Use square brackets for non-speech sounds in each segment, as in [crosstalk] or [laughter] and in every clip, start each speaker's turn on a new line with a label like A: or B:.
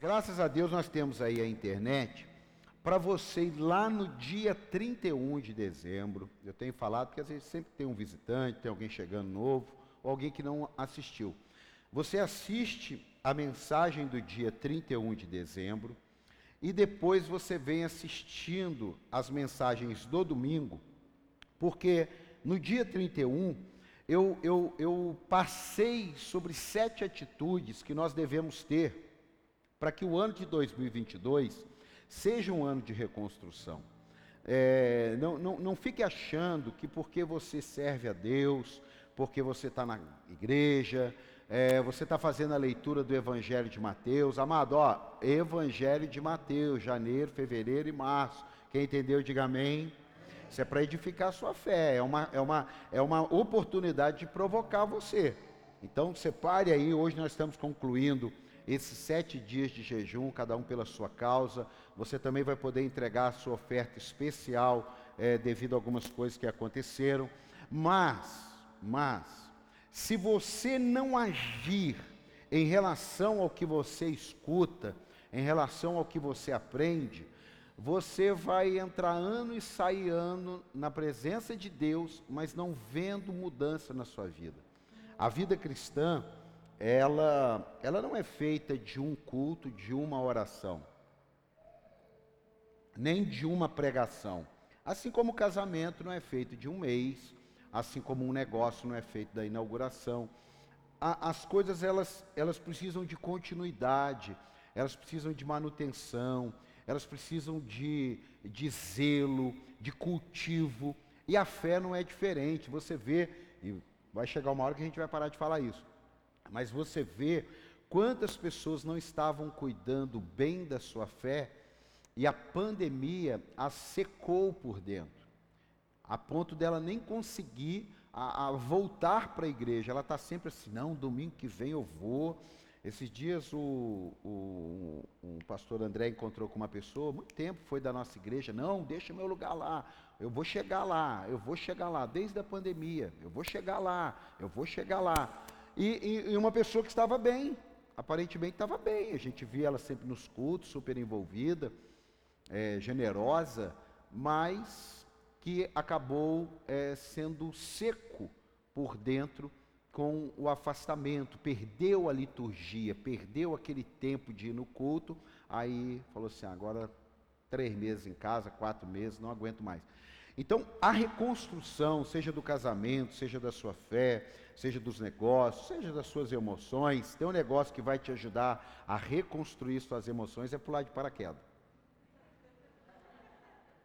A: Graças a Deus nós temos aí a internet para você ir lá no dia 31 de dezembro. Eu tenho falado porque às vezes sempre tem um visitante, tem alguém chegando novo, ou alguém que não assistiu. Você assiste a mensagem do dia 31 de dezembro e depois você vem assistindo as mensagens do domingo, porque no dia 31 eu, eu, eu passei sobre sete atitudes que nós devemos ter para que o ano de 2022 seja um ano de reconstrução. É, não, não, não fique achando que porque você serve a Deus, porque você está na igreja, é, você está fazendo a leitura do Evangelho de Mateus, amado, ó, Evangelho de Mateus, janeiro, fevereiro e março. Quem entendeu, diga amém. Isso é para edificar a sua fé, é uma, é, uma, é uma oportunidade de provocar você. Então, separe aí, hoje nós estamos concluindo esses sete dias de jejum, cada um pela sua causa. Você também vai poder entregar a sua oferta especial é, devido a algumas coisas que aconteceram. Mas, mas, se você não agir em relação ao que você escuta, em relação ao que você aprende, você vai entrar ano e sair ano na presença de Deus, mas não vendo mudança na sua vida. A vida cristã, ela, ela não é feita de um culto, de uma oração, nem de uma pregação. Assim como o casamento não é feito de um mês, assim como um negócio não é feito da inauguração. A, as coisas elas, elas precisam de continuidade, elas precisam de manutenção, elas precisam de, de zelo, de cultivo. E a fé não é diferente. Você vê, e vai chegar uma hora que a gente vai parar de falar isso. Mas você vê quantas pessoas não estavam cuidando bem da sua fé e a pandemia a secou por dentro, a ponto dela nem conseguir a, a voltar para a igreja. Ela está sempre assim, não, domingo que vem eu vou. Esses dias o, o, o, pastor André encontrou com uma pessoa, muito tempo foi da nossa igreja, não, deixa meu lugar lá, eu vou chegar lá, eu vou chegar lá, desde a pandemia, eu vou chegar lá, eu vou chegar lá. E, e, e uma pessoa que estava bem, aparentemente estava bem. A gente via ela sempre nos cultos, super envolvida, é, generosa, mas que acabou é, sendo seco por dentro com o afastamento, perdeu a liturgia, perdeu aquele tempo de ir no culto, aí falou assim: agora três meses em casa, quatro meses, não aguento mais. Então, a reconstrução, seja do casamento, seja da sua fé, seja dos negócios, seja das suas emoções, tem um negócio que vai te ajudar a reconstruir suas emoções, é pular de paraquedas.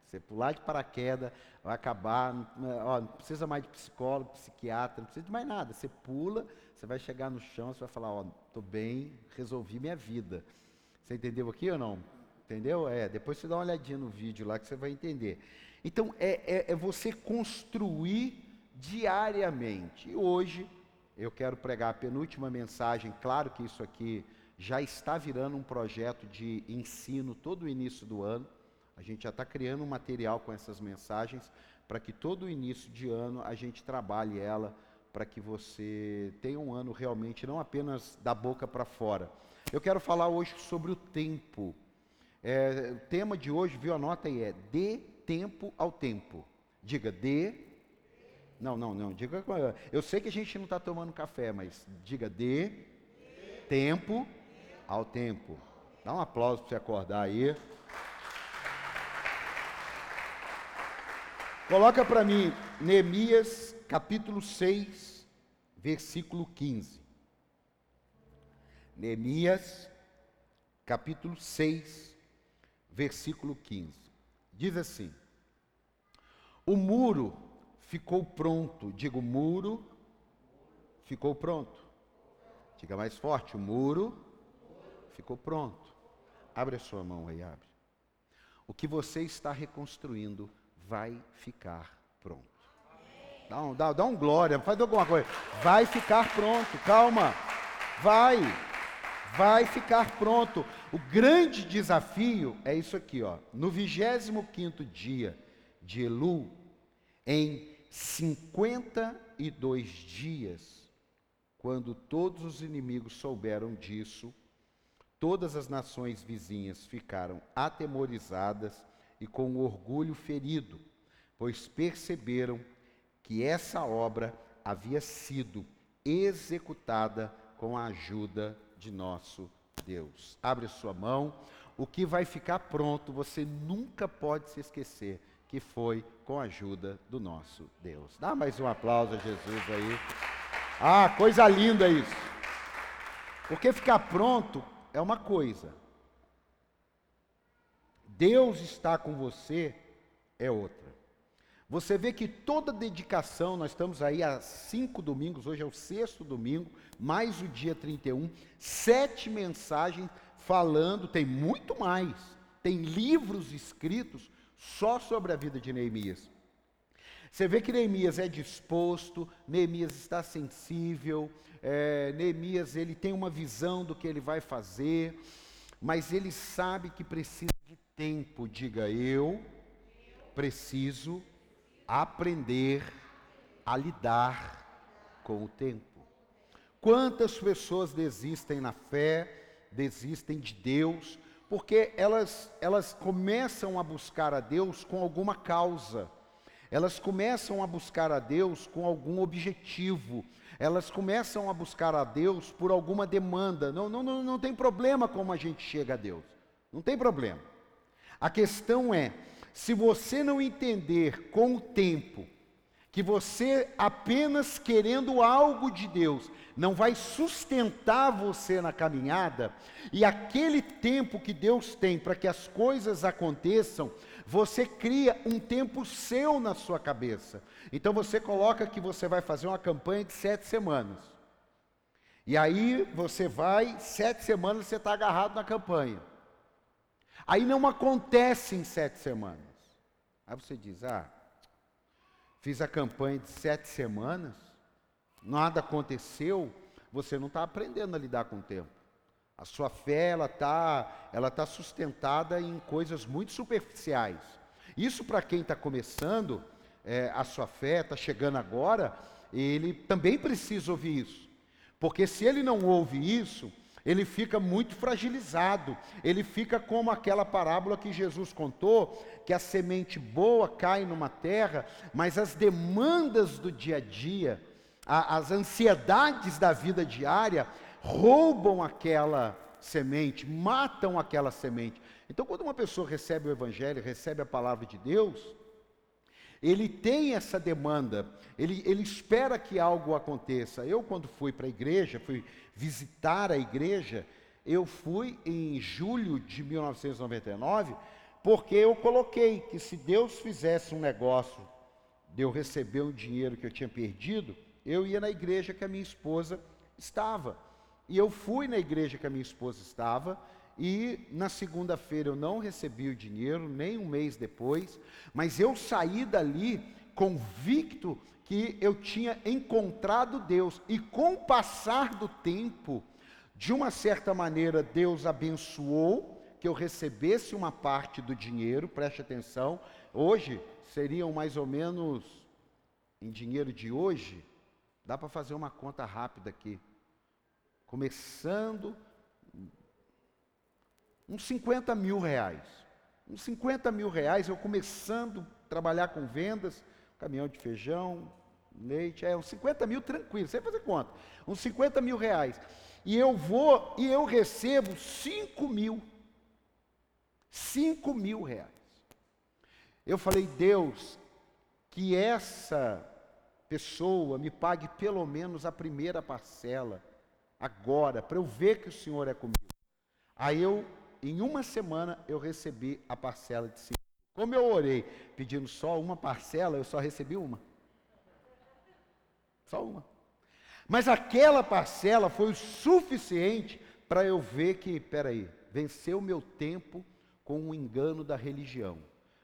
A: Você pular de paraquedas, vai acabar, ó, não precisa mais de psicólogo, psiquiatra, não precisa de mais nada. Você pula, você vai chegar no chão, você vai falar, ó, estou bem, resolvi minha vida. Você entendeu aqui ou não? Entendeu? É, depois você dá uma olhadinha no vídeo lá que você vai entender. Então, é, é, é você construir diariamente. E hoje, eu quero pregar a penúltima mensagem. Claro que isso aqui já está virando um projeto de ensino todo o início do ano. A gente já está criando um material com essas mensagens para que todo o início de ano a gente trabalhe ela para que você tenha um ano realmente não apenas da boca para fora. Eu quero falar hoje sobre o tempo. É, o tema de hoje, viu? Anota aí, é de tempo ao tempo. Diga, dê. Não, não, não. Diga. Eu sei que a gente não está tomando café, mas diga, dê tempo ao tempo. Dá um aplauso para você acordar aí. Coloca para mim Neemias capítulo 6, versículo 15. Neemias capítulo 6, versículo 15. Diz assim: O muro ficou pronto. Digo, muro ficou pronto. Diga mais forte: o muro ficou pronto. Abre a sua mão aí, abre. O que você está reconstruindo vai ficar pronto. Dá um, dá, dá um glória, faz alguma coisa. Vai ficar pronto, calma. Vai vai ficar pronto. O grande desafio é isso aqui, ó. No 25 dia de Elu, em 52 dias, quando todos os inimigos souberam disso, todas as nações vizinhas ficaram atemorizadas e com orgulho ferido, pois perceberam que essa obra havia sido executada com a ajuda de nosso Deus. Abre sua mão. O que vai ficar pronto, você nunca pode se esquecer que foi com a ajuda do nosso Deus. Dá mais um aplauso a Jesus aí. Ah, coisa linda isso. Porque ficar pronto é uma coisa. Deus está com você é outra. Você vê que toda dedicação, nós estamos aí há cinco domingos, hoje é o sexto domingo, mais o dia 31, sete mensagens falando, tem muito mais, tem livros escritos só sobre a vida de Neemias. Você vê que Neemias é disposto, Neemias está sensível, é, Neemias ele tem uma visão do que ele vai fazer, mas ele sabe que precisa de tempo. Diga eu preciso aprender a lidar com o tempo. Quantas pessoas desistem na fé, desistem de Deus, porque elas, elas começam a buscar a Deus com alguma causa, elas começam a buscar a Deus com algum objetivo, elas começam a buscar a Deus por alguma demanda. Não, não, não, não tem problema como a gente chega a Deus, não tem problema. A questão é, se você não entender com o tempo que você apenas querendo algo de Deus não vai sustentar você na caminhada, e aquele tempo que Deus tem para que as coisas aconteçam, você cria um tempo seu na sua cabeça. Então você coloca que você vai fazer uma campanha de sete semanas. E aí você vai, sete semanas você está agarrado na campanha. Aí não acontece em sete semanas. Aí você diz: ah, fiz a campanha de sete semanas, nada aconteceu, você não está aprendendo a lidar com o tempo. A sua fé ela está ela tá sustentada em coisas muito superficiais. Isso para quem está começando é, a sua fé, está chegando agora, ele também precisa ouvir isso. Porque se ele não ouve isso, ele fica muito fragilizado. Ele fica como aquela parábola que Jesus contou, que a semente boa cai numa terra, mas as demandas do dia a dia, a, as ansiedades da vida diária, roubam aquela semente, matam aquela semente. Então, quando uma pessoa recebe o Evangelho, recebe a palavra de Deus, ele tem essa demanda, ele, ele espera que algo aconteça. Eu, quando fui para a igreja, fui visitar a igreja, eu fui em julho de 1999, porque eu coloquei que se Deus fizesse um negócio de eu receber o dinheiro que eu tinha perdido, eu ia na igreja que a minha esposa estava. E eu fui na igreja que a minha esposa estava, e na segunda-feira eu não recebi o dinheiro, nem um mês depois, mas eu saí dali convicto que eu tinha encontrado Deus, e com o passar do tempo, de uma certa maneira, Deus abençoou que eu recebesse uma parte do dinheiro, preste atenção, hoje seriam mais ou menos, em dinheiro de hoje, dá para fazer uma conta rápida aqui, começando uns 50 mil reais. Uns 50 mil reais, eu começando a trabalhar com vendas, caminhão de feijão, leite, é uns 50 mil tranquilo, sem fazer conta. Uns 50 mil reais. E eu vou e eu recebo 5 mil. 5 mil reais. Eu falei, Deus, que essa pessoa me pague pelo menos a primeira parcela, agora, para eu ver que o Senhor é comigo. Aí eu em uma semana eu recebi a parcela de cinco. Como eu orei pedindo só uma parcela, eu só recebi uma. Só uma. Mas aquela parcela foi o suficiente para eu ver que, peraí, venceu meu tempo com o engano da religião.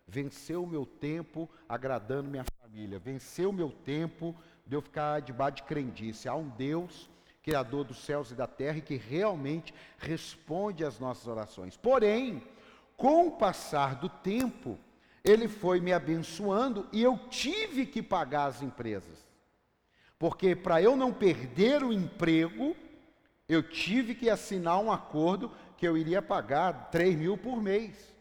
A: Venceu meu tempo agradando minha família. Venceu meu tempo de eu ficar debaixo de crendice. Há um Deus Criador dos céus e da terra e que realmente responde às nossas orações. Porém, com o passar do tempo, ele foi me abençoando e eu tive que pagar as empresas. Porque para eu não perder o emprego, eu tive que assinar um acordo que eu iria pagar 3 mil por mês.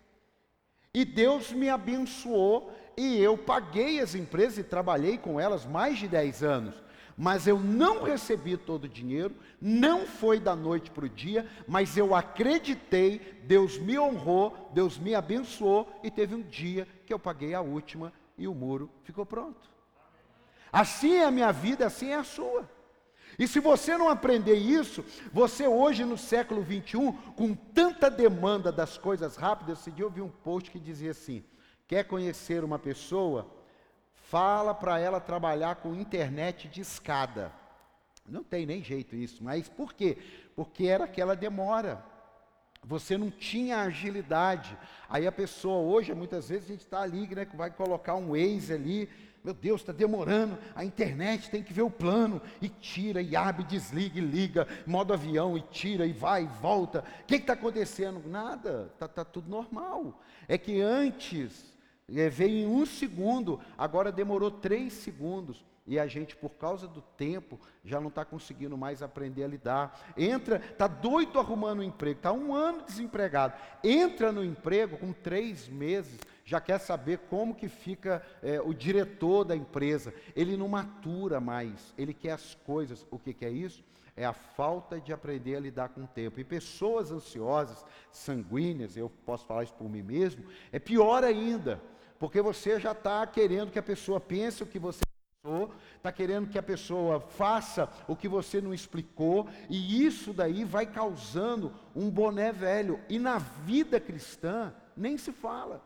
A: E Deus me abençoou e eu paguei as empresas e trabalhei com elas mais de 10 anos. Mas eu não recebi todo o dinheiro, não foi da noite para o dia, mas eu acreditei, Deus me honrou, Deus me abençoou e teve um dia que eu paguei a última e o muro ficou pronto. Assim é a minha vida, assim é a sua. E se você não aprender isso, você hoje no século 21, com tanta demanda das coisas rápidas, esse dia eu vi um post que dizia assim: quer conhecer uma pessoa? Fala para ela trabalhar com internet de escada. Não tem nem jeito isso, mas por quê? Porque era aquela demora. Você não tinha agilidade. Aí a pessoa hoje, muitas vezes a gente está ali, né, vai colocar um Waze ali, meu Deus, está demorando, a internet tem que ver o plano, e tira, e abre, desliga, e liga, modo avião, e tira, e vai, e volta. O que está acontecendo? Nada, está tá tudo normal. É que antes veio em um segundo, agora demorou três segundos. E a gente, por causa do tempo, já não está conseguindo mais aprender a lidar. Entra, está doido arrumando um emprego, está um ano desempregado. Entra no emprego com três meses, já quer saber como que fica é, o diretor da empresa. Ele não matura mais, ele quer as coisas. O que, que é isso? É a falta de aprender a lidar com o tempo. E pessoas ansiosas, sanguíneas, eu posso falar isso por mim mesmo, é pior ainda, porque você já está querendo que a pessoa pense o que você está querendo que a pessoa faça o que você não explicou, e isso daí vai causando um boné velho. E na vida cristã, nem se fala.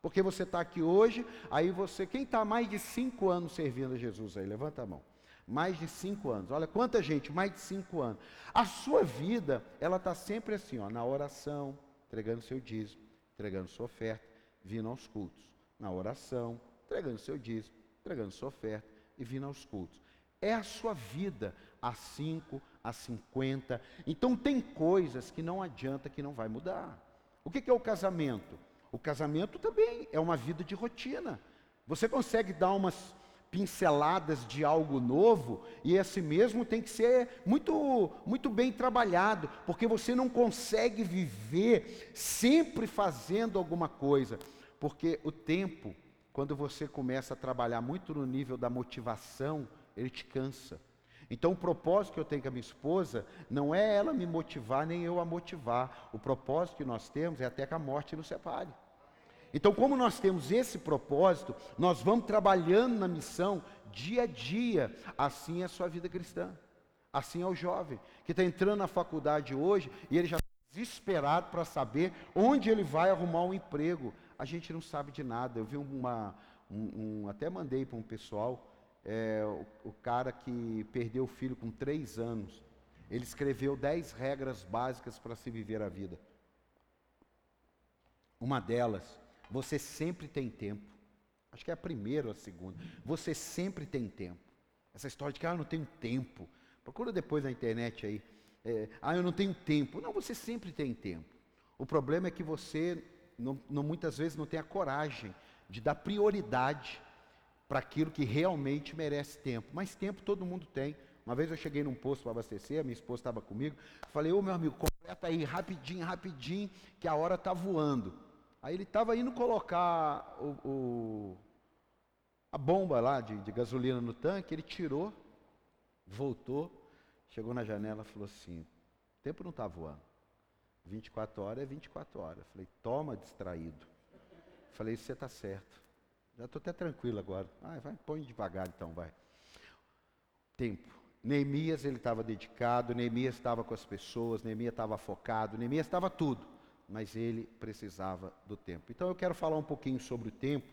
A: Porque você está aqui hoje, aí você, quem está mais de cinco anos servindo a Jesus aí? Levanta a mão. Mais de cinco anos. Olha quanta gente, mais de cinco anos. A sua vida, ela está sempre assim, ó, na oração, entregando seu dízimo, entregando sua oferta, vindo aos cultos. Na oração, entregando seu dízimo, entregando sua oferta e vindo aos cultos. É a sua vida, a 5, a 50. Então tem coisas que não adianta que não vai mudar. O que, que é o casamento? O casamento também é uma vida de rotina. Você consegue dar umas pinceladas de algo novo e esse mesmo tem que ser muito muito bem trabalhado, porque você não consegue viver sempre fazendo alguma coisa, porque o tempo quando você começa a trabalhar muito no nível da motivação, ele te cansa. Então, o propósito que eu tenho com a minha esposa não é ela me motivar, nem eu a motivar. O propósito que nós temos é até que a morte nos separe. Então, como nós temos esse propósito, nós vamos trabalhando na missão dia a dia. Assim é a sua vida cristã. Assim é o jovem que está entrando na faculdade hoje e ele já está desesperado para saber onde ele vai arrumar um emprego a gente não sabe de nada. Eu vi uma, um, um até mandei para um pessoal, é, o, o, cara que perdeu o filho com três anos, ele escreveu dez regras básicas para se viver a vida. Uma delas, você sempre tem tempo. Acho que é a primeira ou a segunda. Você sempre tem tempo. Essa história de que ah, eu não tenho tempo. Procura depois na internet aí. É, ah, eu não tenho tempo. Não, você sempre tem tempo. O problema é que você não, não, muitas vezes não tem a coragem de dar prioridade para aquilo que realmente merece tempo. Mas tempo todo mundo tem. Uma vez eu cheguei num posto para abastecer, minha esposa estava comigo, falei, ô meu amigo, completa aí rapidinho, rapidinho, que a hora está voando. Aí ele estava indo colocar o, o, a bomba lá de, de gasolina no tanque, ele tirou, voltou, chegou na janela e falou assim, o tempo não está voando. 24 horas é 24 horas. Falei, toma distraído. Falei, você está certo. Já estou até tranquilo agora. Ah, vai, põe devagar então, vai. Tempo. Neemias, ele estava dedicado, Neemias estava com as pessoas, Neemias estava focado, Neemias estava tudo, mas ele precisava do tempo. Então eu quero falar um pouquinho sobre o tempo,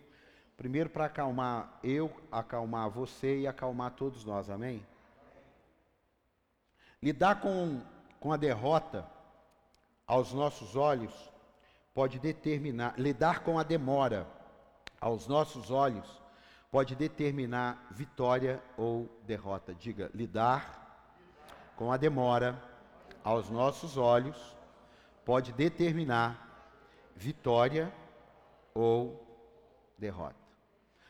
A: primeiro para acalmar eu, acalmar você e acalmar todos nós, amém? Lidar com, com a derrota aos nossos olhos, pode determinar, lidar com a demora, aos nossos olhos, pode determinar vitória ou derrota. Diga, lidar com a demora, aos nossos olhos, pode determinar vitória ou derrota.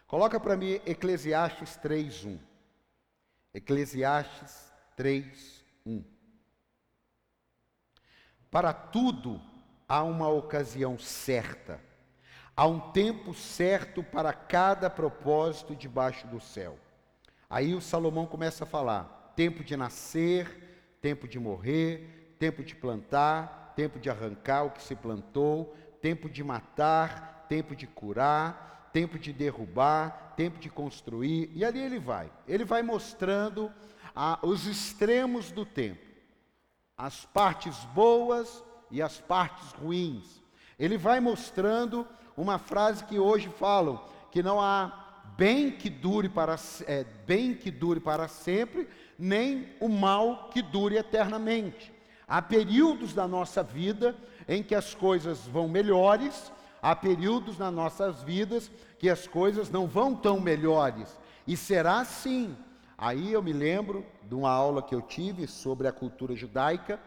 A: Coloca para mim Eclesiastes 3:1. Eclesiastes 3:1. Para tudo há uma ocasião certa. Há um tempo certo para cada propósito debaixo do céu. Aí o Salomão começa a falar: tempo de nascer, tempo de morrer, tempo de plantar, tempo de arrancar o que se plantou, tempo de matar, tempo de curar, tempo de derrubar, tempo de construir, e ali ele vai. Ele vai mostrando os extremos do tempo as partes boas e as partes ruins. Ele vai mostrando uma frase que hoje falam que não há bem que dure para é, bem que dure para sempre, nem o mal que dure eternamente. Há períodos da nossa vida em que as coisas vão melhores, há períodos nas nossas vidas que as coisas não vão tão melhores. E será assim. Aí eu me lembro de uma aula que eu tive sobre a cultura judaica,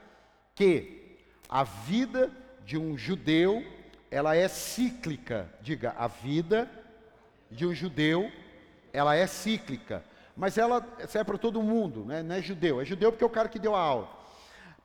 A: que a vida de um judeu, ela é cíclica. Diga, a vida de um judeu, ela é cíclica. Mas ela serve para todo mundo, né? não é judeu. É judeu porque é o cara que deu a aula.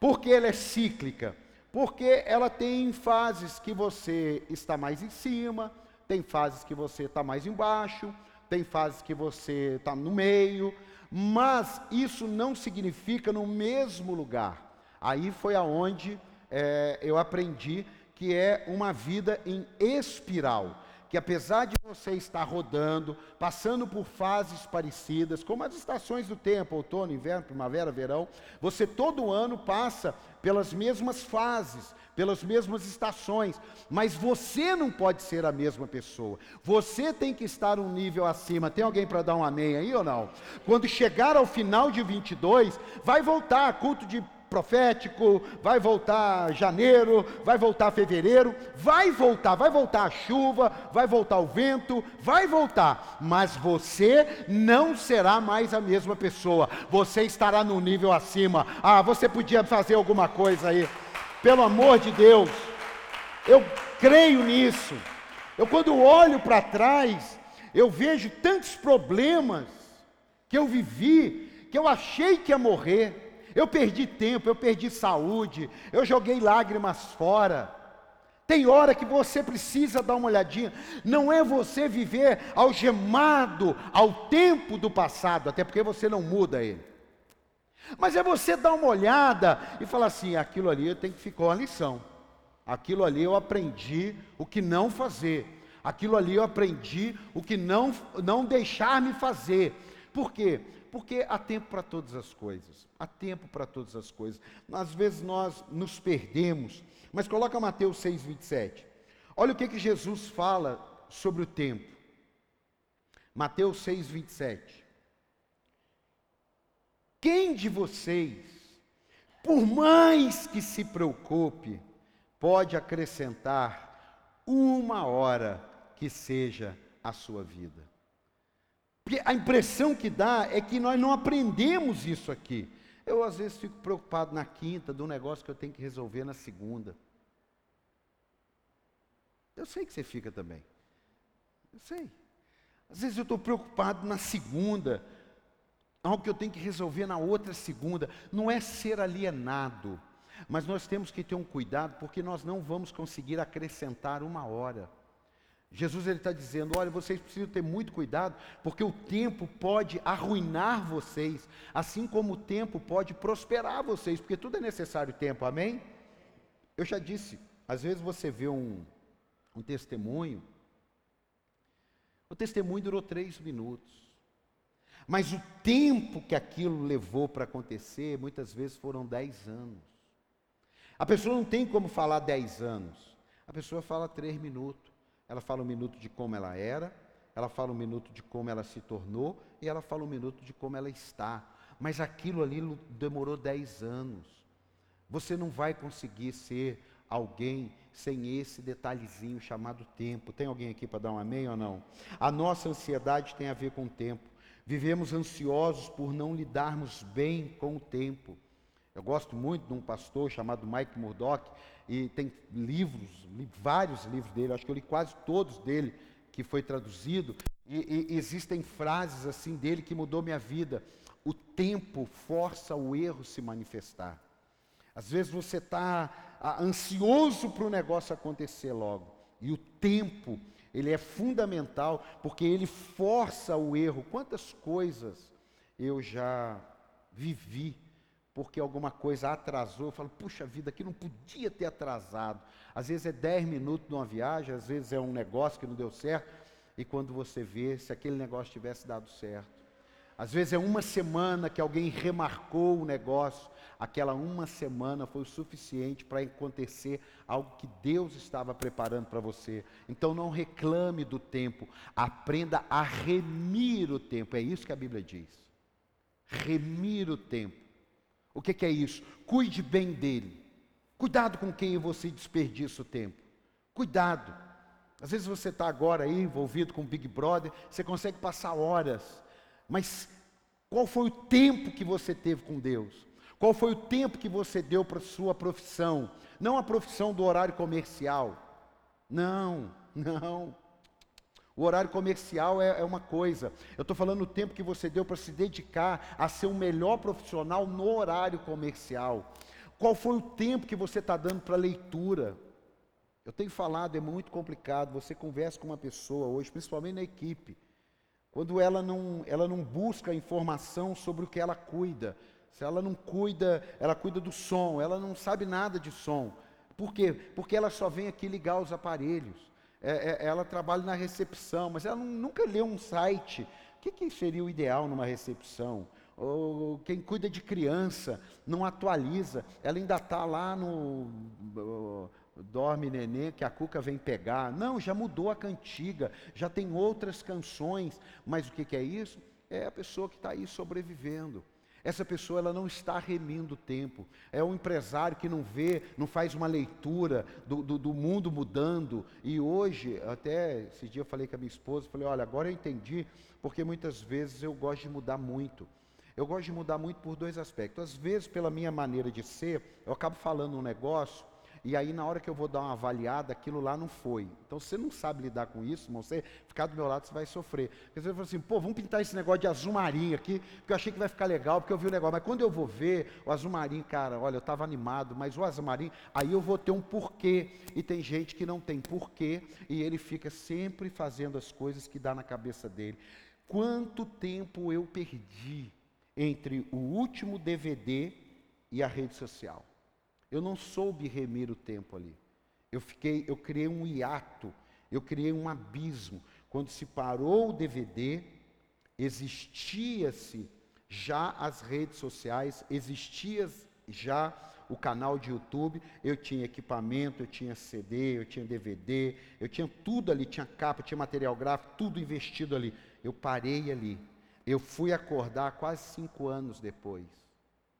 A: Por que ela é cíclica? Porque ela tem fases que você está mais em cima, tem fases que você está mais embaixo, tem fases que você está no meio, mas isso não significa no mesmo lugar. Aí foi aonde é, eu aprendi que é uma vida em espiral. Que apesar de você estar rodando, passando por fases parecidas, como as estações do tempo, outono, inverno, primavera, verão, você todo ano passa pelas mesmas fases, pelas mesmas estações, mas você não pode ser a mesma pessoa. Você tem que estar um nível acima. Tem alguém para dar um amém aí ou não? Quando chegar ao final de 22, vai voltar culto de profético, vai voltar janeiro, vai voltar fevereiro, vai voltar, vai voltar a chuva, vai voltar o vento, vai voltar, mas você não será mais a mesma pessoa, você estará no nível acima. Ah, você podia fazer alguma coisa aí. Pelo amor de Deus, eu creio nisso. Eu, quando olho para trás, eu vejo tantos problemas que eu vivi, que eu achei que ia morrer. Eu perdi tempo, eu perdi saúde, eu joguei lágrimas fora. Tem hora que você precisa dar uma olhadinha. Não é você viver algemado ao tempo do passado, até porque você não muda ele. Mas é você dar uma olhada e falar assim: aquilo ali tenho que ficar uma lição. Aquilo ali eu aprendi o que não fazer. Aquilo ali eu aprendi o que não, não deixar me fazer. Por quê? Porque há tempo para todas as coisas. Há tempo para todas as coisas. Às vezes nós nos perdemos. Mas coloca Mateus 6, 27. Olha o que, que Jesus fala sobre o tempo. Mateus 6, 27. Quem de vocês, por mais que se preocupe, pode acrescentar uma hora que seja a sua vida? Porque a impressão que dá é que nós não aprendemos isso aqui. Eu às vezes fico preocupado na quinta do negócio que eu tenho que resolver na segunda. Eu sei que você fica também. Eu sei. Às vezes eu estou preocupado na segunda algo que eu tenho que resolver na outra segunda. Não é ser alienado, mas nós temos que ter um cuidado, porque nós não vamos conseguir acrescentar uma hora. Jesus está dizendo: olha, vocês precisam ter muito cuidado, porque o tempo pode arruinar vocês, assim como o tempo pode prosperar vocês, porque tudo é necessário tempo, amém? Eu já disse, às vezes você vê um, um testemunho, o testemunho durou três minutos. Mas o tempo que aquilo levou para acontecer, muitas vezes foram dez anos. A pessoa não tem como falar dez anos. A pessoa fala três minutos. Ela fala um minuto de como ela era, ela fala um minuto de como ela se tornou, e ela fala um minuto de como ela está. Mas aquilo ali demorou dez anos. Você não vai conseguir ser alguém sem esse detalhezinho chamado tempo. Tem alguém aqui para dar um amém ou não? A nossa ansiedade tem a ver com o tempo. Vivemos ansiosos por não lidarmos bem com o tempo. Eu gosto muito de um pastor chamado Mike Murdock, e tem livros, li vários livros dele, acho que eu li quase todos dele, que foi traduzido, e, e existem frases assim dele que mudou minha vida. O tempo força o erro se manifestar. Às vezes você está ansioso para o negócio acontecer logo. E o tempo, ele é fundamental, porque ele força o erro. Quantas coisas eu já vivi porque alguma coisa atrasou, eu falo, puxa vida, aqui não podia ter atrasado. Às vezes é 10 minutos numa viagem, às vezes é um negócio que não deu certo, e quando você vê, se aquele negócio tivesse dado certo. Às vezes é uma semana que alguém remarcou o negócio, aquela uma semana foi o suficiente para acontecer algo que Deus estava preparando para você. Então não reclame do tempo, aprenda a remir o tempo, é isso que a Bíblia diz. Remir o tempo. O que, que é isso? Cuide bem dele. Cuidado com quem você desperdiça o tempo. Cuidado. Às vezes você está agora aí envolvido com o Big Brother, você consegue passar horas, mas qual foi o tempo que você teve com Deus? Qual foi o tempo que você deu para a sua profissão? Não a profissão do horário comercial. Não, [laughs] não. O horário comercial é, é uma coisa. Eu estou falando o tempo que você deu para se dedicar a ser o melhor profissional no horário comercial. Qual foi o tempo que você está dando para leitura? Eu tenho falado, é muito complicado. Você conversa com uma pessoa hoje, principalmente na equipe, quando ela não, ela não busca informação sobre o que ela cuida. Se ela não cuida, ela cuida do som, ela não sabe nada de som. Por quê? Porque ela só vem aqui ligar os aparelhos é, é, ela trabalha na recepção, mas ela nunca leu um site. O que, que seria o ideal numa recepção? Ou quem cuida de criança não atualiza, ela ainda está lá no dorme neném que a cuca vem pegar. Não, já mudou a cantiga, já tem outras canções, mas o que, que é isso? É a pessoa que está aí sobrevivendo. Essa pessoa ela não está remindo o tempo. É um empresário que não vê, não faz uma leitura do, do, do, mundo mudando. E hoje, até esse dia eu falei com a minha esposa, falei, olha, agora eu entendi, porque muitas vezes eu gosto de mudar muito. Eu gosto de mudar muito por dois aspectos. Às vezes, pela minha maneira de ser, eu acabo falando um negócio e aí na hora que eu vou dar uma avaliada, aquilo lá não foi. Então, você não sabe lidar com isso, irmão, você ficar do meu lado, você vai sofrer. Porque você fala assim, pô, vamos pintar esse negócio de azul marinho aqui, porque eu achei que vai ficar legal, porque eu vi o negócio. Mas quando eu vou ver o azul marinho, cara, olha, eu estava animado, mas o azul marinho, aí eu vou ter um porquê. E tem gente que não tem porquê, e ele fica sempre fazendo as coisas que dá na cabeça dele. Quanto tempo eu perdi entre o último DVD e a rede social? Eu não soube remir o tempo ali. Eu fiquei, eu criei um hiato, eu criei um abismo. Quando se parou o DVD, existia-se já as redes sociais, existia já o canal de YouTube, eu tinha equipamento, eu tinha CD, eu tinha DVD, eu tinha tudo ali, tinha capa, tinha material gráfico, tudo investido ali. Eu parei ali. Eu fui acordar quase cinco anos depois.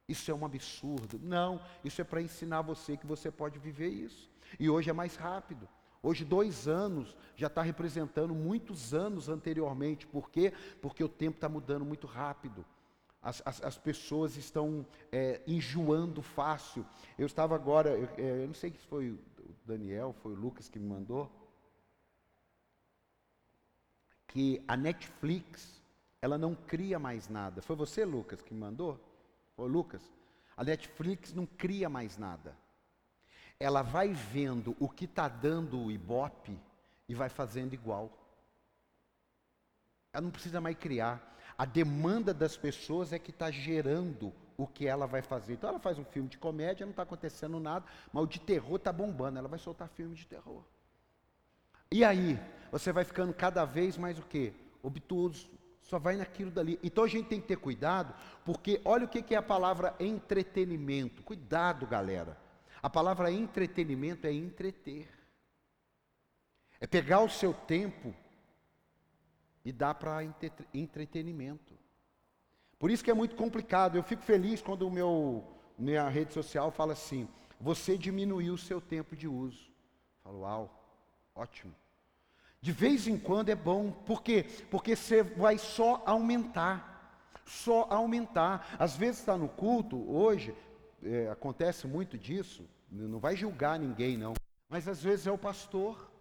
A: Isso é um absurdo. Não, isso é para ensinar você que você pode viver isso. E hoje é mais rápido. Hoje, dois anos já está representando muitos anos anteriormente. Por quê? Porque o tempo está mudando muito rápido. As, as, as pessoas estão é, enjoando fácil. Eu estava agora, eu, é, eu não sei se foi o Daniel, foi o Lucas que me mandou, que a Netflix, ela não cria mais nada. Foi você, Lucas, que me mandou? Lucas, a Netflix não cria mais nada. Ela vai vendo o que está dando o Ibope e vai fazendo igual. Ela não precisa mais criar. A demanda das pessoas é que está gerando o que ela vai fazer. Então ela faz um filme de comédia, não está acontecendo nada, mas o de terror está bombando. Ela vai soltar filme de terror. E aí, você vai ficando cada vez mais o quê? Obtuso, só vai naquilo dali. Então a gente tem que ter cuidado, porque olha o que é a palavra entretenimento. Cuidado, galera. A palavra entretenimento é entreter. É pegar o seu tempo e dar para entretenimento. Por isso que é muito complicado. Eu fico feliz quando o meu minha rede social fala assim: você diminuiu o seu tempo de uso. Eu falo, uau, ótimo. De vez em quando é bom, por quê? Porque você vai só aumentar, só aumentar. Às vezes está no culto, hoje, é, acontece muito disso, não vai julgar ninguém não, mas às vezes é o pastor.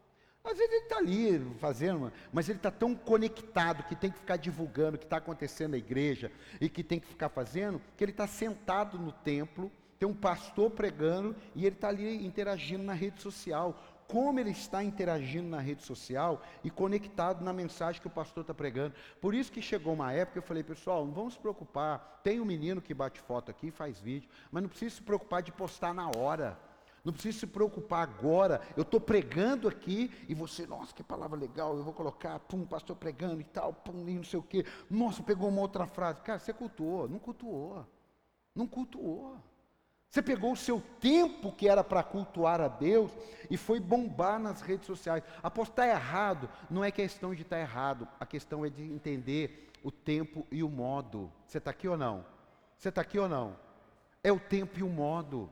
A: Às vezes ele está ali fazendo, mas ele está tão conectado que tem que ficar divulgando o que está acontecendo na igreja e que tem que ficar fazendo, que ele está sentado no templo, tem um pastor pregando e ele está ali interagindo na rede social. Como ele está interagindo na rede social e conectado na mensagem que o pastor está pregando. Por isso que chegou uma época eu falei, pessoal, não vamos se preocupar. Tem um menino que bate foto aqui, faz vídeo, mas não precisa se preocupar de postar na hora. Não precisa se preocupar agora. Eu estou pregando aqui e você, nossa, que palavra legal, eu vou colocar, pum, pastor pregando e tal, pum, e não sei o quê. Nossa, pegou uma outra frase. Cara, você cultuou, não cultuou. Não cultuou. Você pegou o seu tempo que era para cultuar a Deus e foi bombar nas redes sociais. Apostar errado não é questão de estar errado, a questão é de entender o tempo e o modo. Você está aqui ou não? Você está aqui ou não? É o tempo e o modo.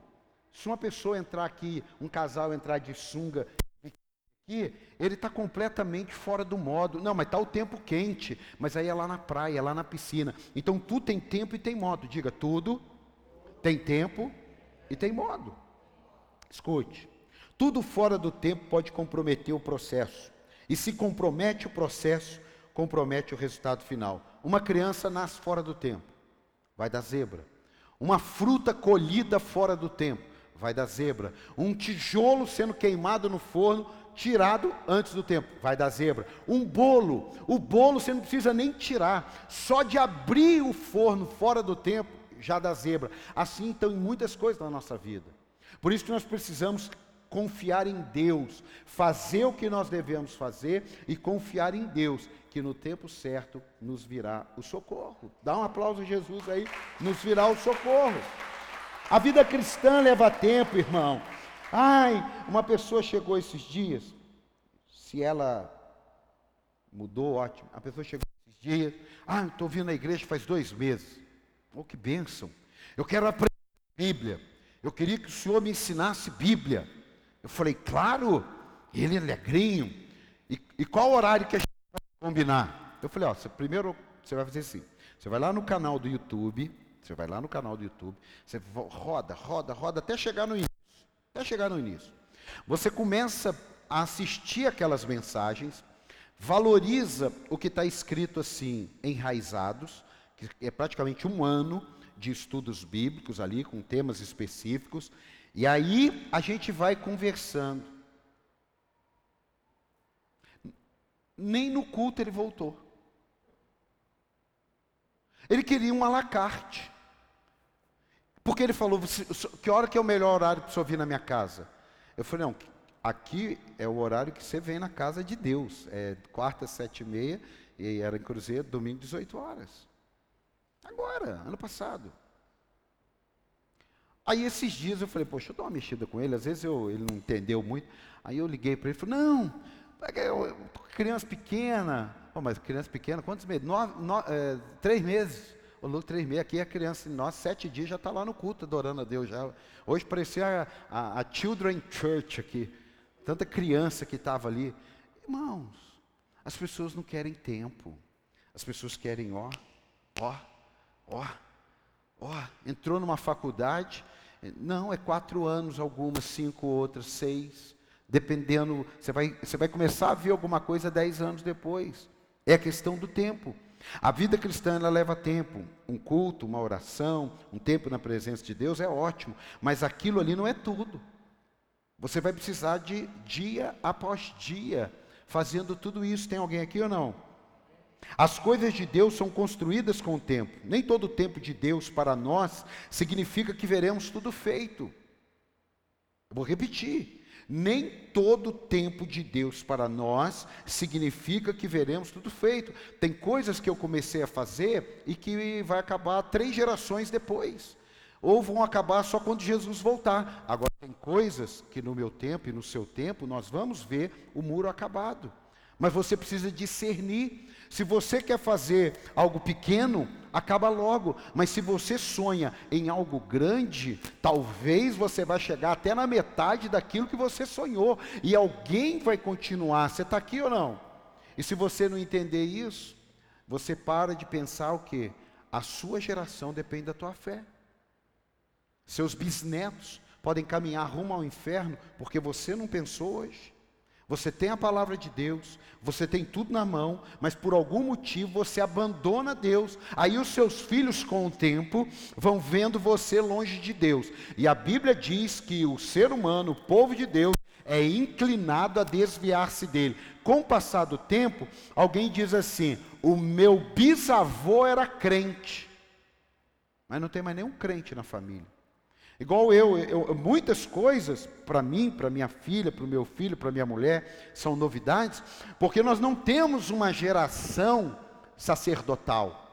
A: Se uma pessoa entrar aqui, um casal entrar de sunga aqui, ele está completamente fora do modo. Não, mas está o tempo quente, mas aí é lá na praia, é lá na piscina. Então tudo tem tempo e tem modo. Diga, tudo tem tempo e tem modo. Escute, tudo fora do tempo pode comprometer o processo. E se compromete o processo, compromete o resultado final. Uma criança nasce fora do tempo, vai dar zebra. Uma fruta colhida fora do tempo, vai dar zebra. Um tijolo sendo queimado no forno, tirado antes do tempo, vai dar zebra. Um bolo, o bolo você não precisa nem tirar, só de abrir o forno fora do tempo, já da zebra. Assim, então, em muitas coisas na nossa vida. Por isso que nós precisamos confiar em Deus, fazer o que nós devemos fazer e confiar em Deus, que no tempo certo nos virá o socorro. Dá um aplauso a Jesus aí, nos virá o socorro. A vida cristã leva tempo, irmão. Ai, uma pessoa chegou esses dias, se ela mudou, ótimo. A pessoa chegou esses dias, ah, estou vindo à igreja faz dois meses. Oh, que bênção. Eu quero aprender Bíblia. Eu queria que o senhor me ensinasse Bíblia. Eu falei, claro, ele é alegrinho. E, e qual horário que a gente vai combinar? Eu falei, ó, você, primeiro você vai fazer assim. Você vai lá no canal do YouTube, você vai lá no canal do YouTube, você roda, roda, roda até chegar no início. Até chegar no início. Você começa a assistir aquelas mensagens, valoriza o que está escrito assim, enraizados, que é praticamente um ano de estudos bíblicos ali, com temas específicos, e aí a gente vai conversando. Nem no culto ele voltou. Ele queria um alacarte. Porque ele falou, que hora que é o melhor horário para o senhor vir na minha casa? Eu falei, não, aqui é o horário que você vem na casa de Deus. É quarta, sete e meia, e era em Cruzeiro, domingo, 18 horas. Agora, ano passado. Aí esses dias eu falei, poxa, eu dou uma mexida com ele, às vezes eu, ele não entendeu muito. Aí eu liguei para ele e falei, não, eu, criança pequena. Pô, mas criança pequena, quantos meses? Nove, é, três meses. O Lu, três meses, aqui a criança, nós, sete dias já está lá no culto, adorando a Deus. Já. Hoje parecia a, a, a Children Church aqui. Tanta criança que estava ali. Irmãos, as pessoas não querem tempo. As pessoas querem, ó, ó, Ó, ó, entrou numa faculdade, não, é quatro anos, algumas, cinco outras, seis, dependendo, você vai, você vai começar a ver alguma coisa dez anos depois. É a questão do tempo. A vida cristã ela leva tempo. Um culto, uma oração, um tempo na presença de Deus é ótimo, mas aquilo ali não é tudo. Você vai precisar de dia após dia fazendo tudo isso. Tem alguém aqui ou não? As coisas de Deus são construídas com o tempo. Nem todo o tempo de Deus para nós significa que veremos tudo feito. Vou repetir. Nem todo o tempo de Deus para nós significa que veremos tudo feito. Tem coisas que eu comecei a fazer e que vai acabar três gerações depois. Ou vão acabar só quando Jesus voltar. Agora, tem coisas que no meu tempo e no seu tempo nós vamos ver o muro acabado. Mas você precisa discernir se você quer fazer algo pequeno, acaba logo. Mas se você sonha em algo grande, talvez você vai chegar até na metade daquilo que você sonhou. E alguém vai continuar. Você está aqui ou não? E se você não entender isso, você para de pensar o que? A sua geração depende da tua fé. Seus bisnetos podem caminhar rumo ao inferno porque você não pensou hoje. Você tem a palavra de Deus, você tem tudo na mão, mas por algum motivo você abandona Deus. Aí os seus filhos, com o tempo, vão vendo você longe de Deus. E a Bíblia diz que o ser humano, o povo de Deus, é inclinado a desviar-se dele. Com o passar do tempo, alguém diz assim: o meu bisavô era crente, mas não tem mais nenhum crente na família. Igual eu, eu muitas coisas para mim, para minha filha, para o meu filho, para minha mulher, são novidades, porque nós não temos uma geração sacerdotal.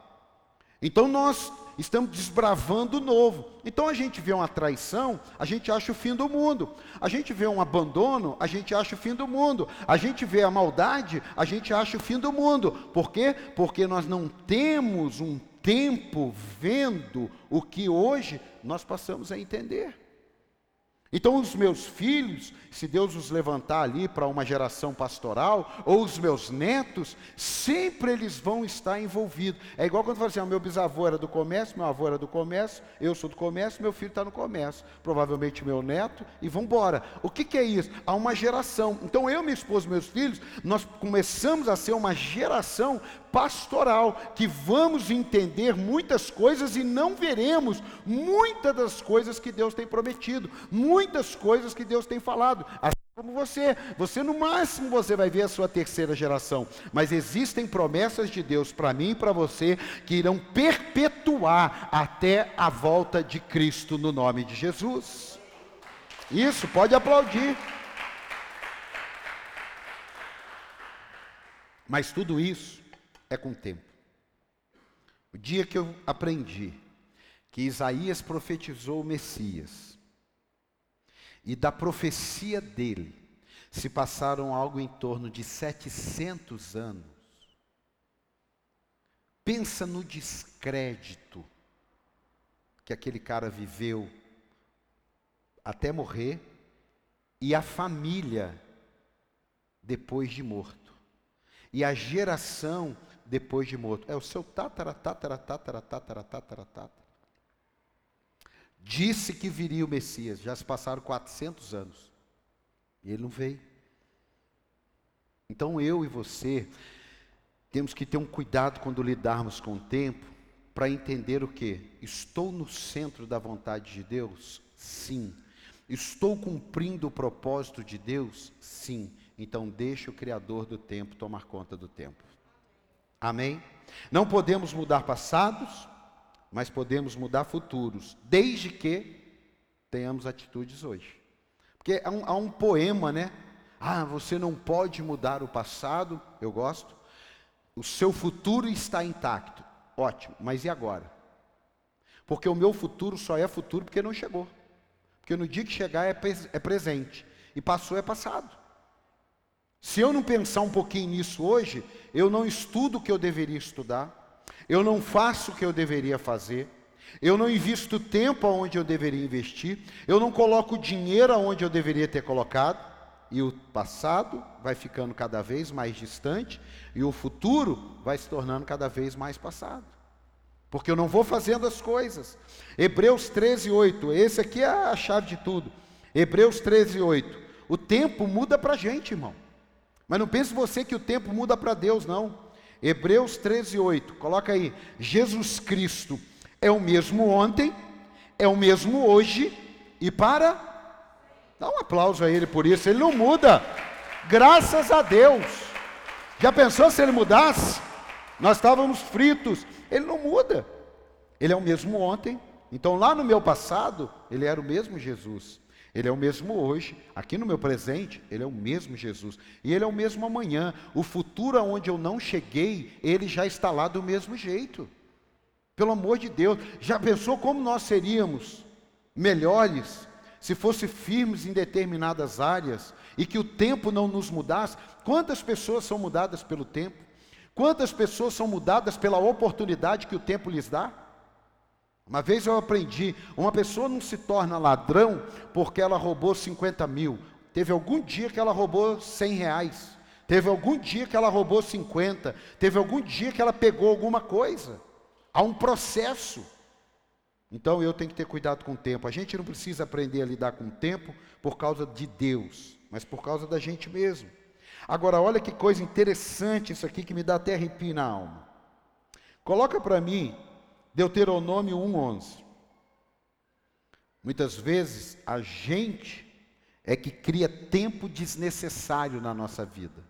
A: Então nós estamos desbravando o novo. Então a gente vê uma traição, a gente acha o fim do mundo. A gente vê um abandono, a gente acha o fim do mundo. A gente vê a maldade, a gente acha o fim do mundo. Por quê? Porque nós não temos um tempo vendo o que hoje nós passamos a entender. Então, os meus filhos, se Deus os levantar ali para uma geração pastoral, ou os meus netos, sempre eles vão estar envolvidos. É igual quando fala assim: ah, meu bisavô era do comércio, meu avô era do comércio, eu sou do comércio, meu filho está no comércio, provavelmente meu neto, e vamos embora. O que, que é isso? Há uma geração. Então, eu, minha esposa meus filhos, nós começamos a ser uma geração pastoral, que vamos entender muitas coisas e não veremos muitas das coisas que Deus tem prometido, muitas coisas que Deus tem falado. Assim como você, você no máximo você vai ver a sua terceira geração, mas existem promessas de Deus para mim e para você que irão perpetuar até a volta de Cristo no nome de Jesus. Isso, pode aplaudir. Mas tudo isso é com o tempo. O dia que eu aprendi que Isaías profetizou o Messias, e da profecia dele se passaram algo em torno de 700 anos. Pensa no descrédito que aquele cara viveu até morrer e a família depois de morto. E a geração depois de morto. É o seu tatara, tatara, tatara, tatara, tatara, tatara. Disse que viria o Messias, já se passaram 400 anos. E ele não veio. Então eu e você temos que ter um cuidado quando lidarmos com o tempo, para entender o que? Estou no centro da vontade de Deus? Sim. Estou cumprindo o propósito de Deus? Sim. Então deixe o Criador do tempo tomar conta do tempo. Amém? Não podemos mudar passados, mas podemos mudar futuros, desde que tenhamos atitudes hoje. Porque há um, há um poema, né? Ah, você não pode mudar o passado, eu gosto. O seu futuro está intacto. Ótimo, mas e agora? Porque o meu futuro só é futuro porque não chegou. Porque no dia que chegar é, é presente. E passou é passado. Se eu não pensar um pouquinho nisso hoje, eu não estudo o que eu deveria estudar, eu não faço o que eu deveria fazer, eu não invisto tempo onde eu deveria investir, eu não coloco dinheiro onde eu deveria ter colocado, e o passado vai ficando cada vez mais distante, e o futuro vai se tornando cada vez mais passado. Porque eu não vou fazendo as coisas. Hebreus 13, 8. Esse aqui é a chave de tudo. Hebreus 13, 8. O tempo muda para a gente, irmão. Mas não pense você que o tempo muda para Deus, não. Hebreus 13, 8. Coloca aí. Jesus Cristo é o mesmo ontem, é o mesmo hoje e para. Dá um aplauso a ele por isso. Ele não muda. Graças a Deus. Já pensou se ele mudasse? Nós estávamos fritos. Ele não muda. Ele é o mesmo ontem. Então, lá no meu passado, ele era o mesmo Jesus. Ele é o mesmo hoje, aqui no meu presente, ele é o mesmo Jesus. E ele é o mesmo amanhã. O futuro aonde eu não cheguei, ele já está lá do mesmo jeito. Pelo amor de Deus, já pensou como nós seríamos melhores se fosse firmes em determinadas áreas e que o tempo não nos mudasse? Quantas pessoas são mudadas pelo tempo? Quantas pessoas são mudadas pela oportunidade que o tempo lhes dá? Uma vez eu aprendi, uma pessoa não se torna ladrão porque ela roubou 50 mil. Teve algum dia que ela roubou 100 reais. Teve algum dia que ela roubou 50. Teve algum dia que ela pegou alguma coisa. Há um processo. Então eu tenho que ter cuidado com o tempo. A gente não precisa aprender a lidar com o tempo por causa de Deus, mas por causa da gente mesmo. Agora, olha que coisa interessante isso aqui que me dá até arrepio na alma. Coloca para mim Deuteronômio 1,11. Muitas vezes a gente é que cria tempo desnecessário na nossa vida.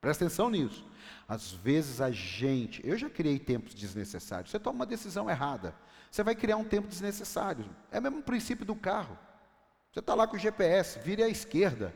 A: Presta atenção nisso. Às vezes a gente, eu já criei tempos desnecessários. Você toma uma decisão errada, você vai criar um tempo desnecessário. É o mesmo princípio do carro. Você está lá com o GPS, vire à esquerda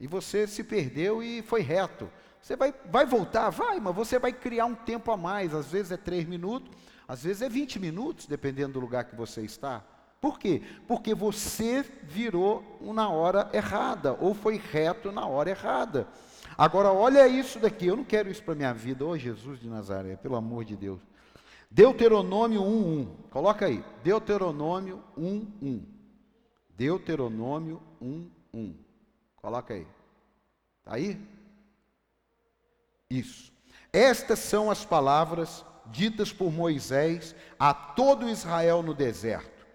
A: e você se perdeu e foi reto. Você vai, vai voltar? Vai, mas você vai criar um tempo a mais. Às vezes é três minutos, às vezes é 20 minutos, dependendo do lugar que você está. Por quê? Porque você virou na hora errada, ou foi reto na hora errada. Agora, olha isso daqui, eu não quero isso para a minha vida. Ô oh, Jesus de Nazaré, pelo amor de Deus. Deuteronômio 1.1, coloca aí, Deuteronômio 1.1. Deuteronômio 1.1. Coloca aí. Está aí? Isso. Estas são as palavras ditas por Moisés a todo Israel no deserto,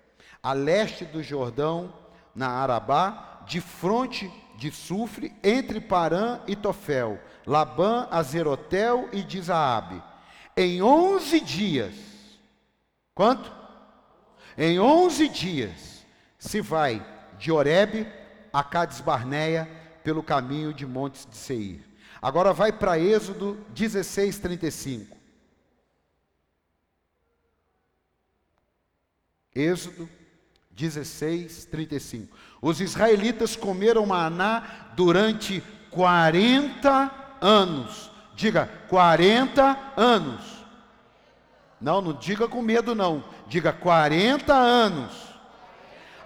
A: a leste do Jordão, na Arabá, de fronte de Sufre, entre Parã e Tofel, Labã, Azerotel e Dizaabe. Em onze dias, quanto? Em onze dias se vai de Oreb a Cades Barneia pelo caminho de Montes de Seir. Agora vai para Êxodo 16, 35. Êxodo 16, 35. Os israelitas comeram maná durante 40 anos. Diga, 40 anos. Não, não diga com medo, não. Diga 40 anos